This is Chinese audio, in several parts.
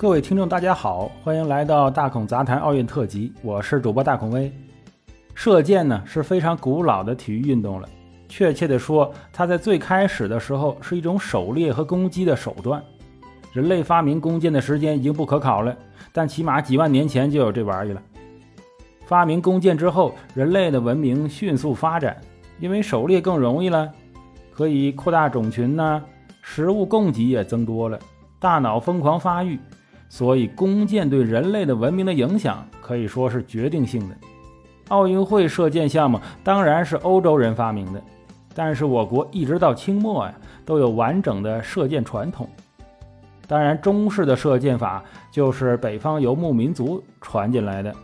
各位听众，大家好，欢迎来到大孔杂谈奥运特辑，我是主播大孔威。射箭呢是非常古老的体育运动了，确切的说，它在最开始的时候是一种狩猎和攻击的手段。人类发明弓箭的时间已经不可考了，但起码几万年前就有这玩意了。发明弓箭之后，人类的文明迅速发展，因为狩猎更容易了，可以扩大种群呢，食物供给也增多了，大脑疯狂发育。所以，弓箭对人类的文明的影响可以说是决定性的。奥运会射箭项目当然是欧洲人发明的，但是我国一直到清末呀都有完整的射箭传统。当然，中式的射箭法就是北方游牧民族传进来的，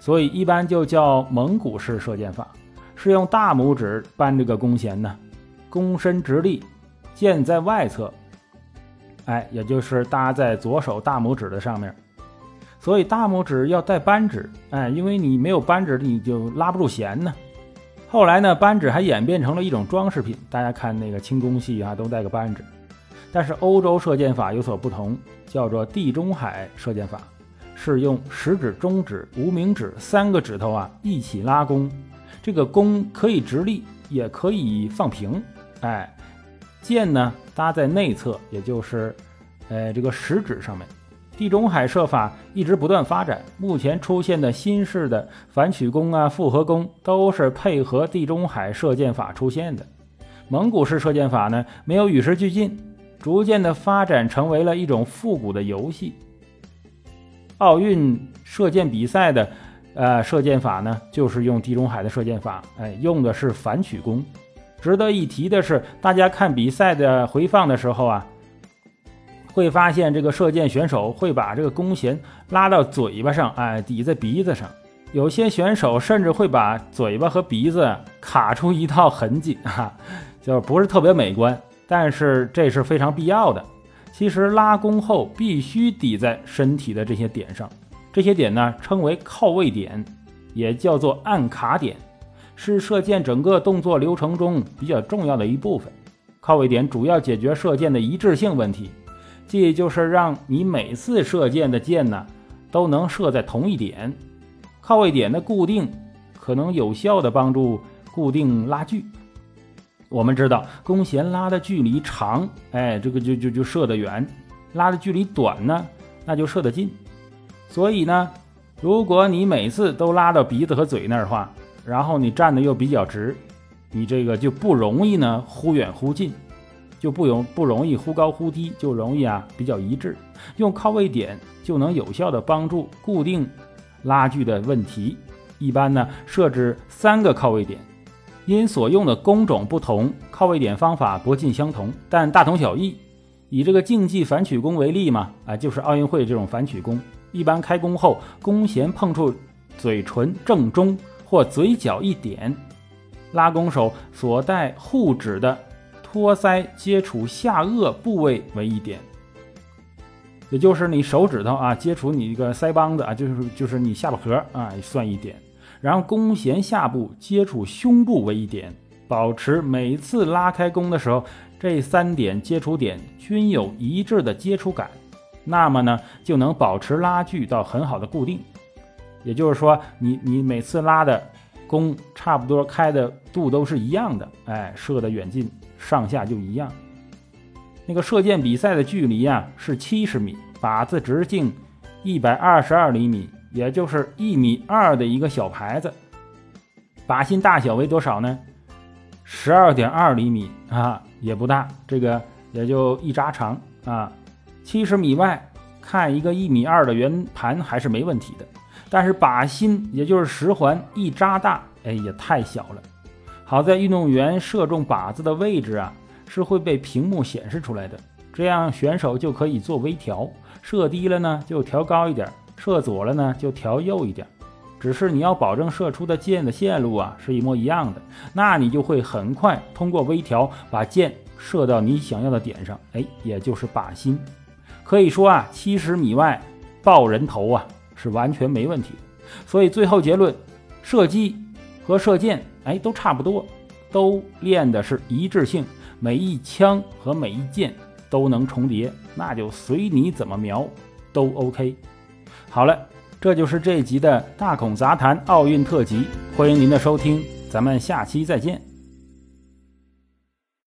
所以一般就叫蒙古式射箭法，是用大拇指扳这个弓弦呢，弓身直立，箭在外侧。哎，也就是搭在左手大拇指的上面，所以大拇指要带扳指。哎，因为你没有扳指，你就拉不住弦呢。后来呢，扳指还演变成了一种装饰品，大家看那个轻功戏啊，都带个扳指。但是欧洲射箭法有所不同，叫做地中海射箭法，是用食指、中指、无名指三个指头啊一起拉弓，这个弓可以直立，也可以放平。哎。箭呢搭在内侧，也就是，呃，这个食指上面。地中海射法一直不断发展，目前出现的新式的反曲弓啊、复合弓，都是配合地中海射箭法出现的。蒙古式射箭法呢，没有与时俱进，逐渐的发展成为了一种复古的游戏。奥运射箭比赛的，呃，射箭法呢，就是用地中海的射箭法，哎，用的是反曲弓。值得一提的是，大家看比赛的回放的时候啊，会发现这个射箭选手会把这个弓弦拉到嘴巴上，哎，抵在鼻子上。有些选手甚至会把嘴巴和鼻子卡出一道痕迹，哈，就不是特别美观，但是这是非常必要的。其实拉弓后必须抵在身体的这些点上，这些点呢称为靠位点，也叫做按卡点。是射箭整个动作流程中比较重要的一部分。靠位点主要解决射箭的一致性问题，即就是让你每次射箭的箭呢都能射在同一点。靠位点的固定可能有效的帮助固定拉距。我们知道，弓弦拉的距离长，哎，这个就就就射得远；拉的距离短呢，那就射得近。所以呢，如果你每次都拉到鼻子和嘴那儿的话，然后你站的又比较直，你这个就不容易呢忽远忽近，就不容不容易忽高忽低，就容易啊比较一致。用靠位点就能有效的帮助固定拉距的问题。一般呢设置三个靠位点，因所用的弓种不同，靠位点方法不尽相同，但大同小异。以这个竞技反曲弓为例嘛，啊就是奥运会这种反曲弓，一般开弓后弓弦碰触嘴唇正中。或嘴角一点，拉弓手所带护指的托腮接触下颚部位为一点，也就是你手指头啊接触你一个腮帮子啊，就是就是你下巴颏啊算一点，然后弓弦下部接触胸部为一点，保持每次拉开弓的时候，这三点接触点均有一致的接触感，那么呢就能保持拉距到很好的固定。也就是说，你你每次拉的弓差不多开的度都是一样的，哎，射的远近上下就一样。那个射箭比赛的距离啊是七十米，靶子直径一百二十二厘米，也就是一米二的一个小牌子。靶心大小为多少呢？十二点二厘米啊，也不大，这个也就一扎长啊。七十米外看一个一米二的圆盘还是没问题的。但是靶心也就是十环一扎大，哎，也太小了。好在运动员射中靶子的位置啊，是会被屏幕显示出来的，这样选手就可以做微调，射低了呢就调高一点，射左了呢就调右一点。只是你要保证射出的箭的线路啊是一模一样的，那你就会很快通过微调把箭射到你想要的点上，哎，也就是靶心。可以说啊，七十米外爆人头啊！是完全没问题，所以最后结论，射击和射箭，哎，都差不多，都练的是一致性，每一枪和每一箭都能重叠，那就随你怎么瞄。都 OK。好了，这就是这集的大孔杂谈奥运特辑，欢迎您的收听，咱们下期再见。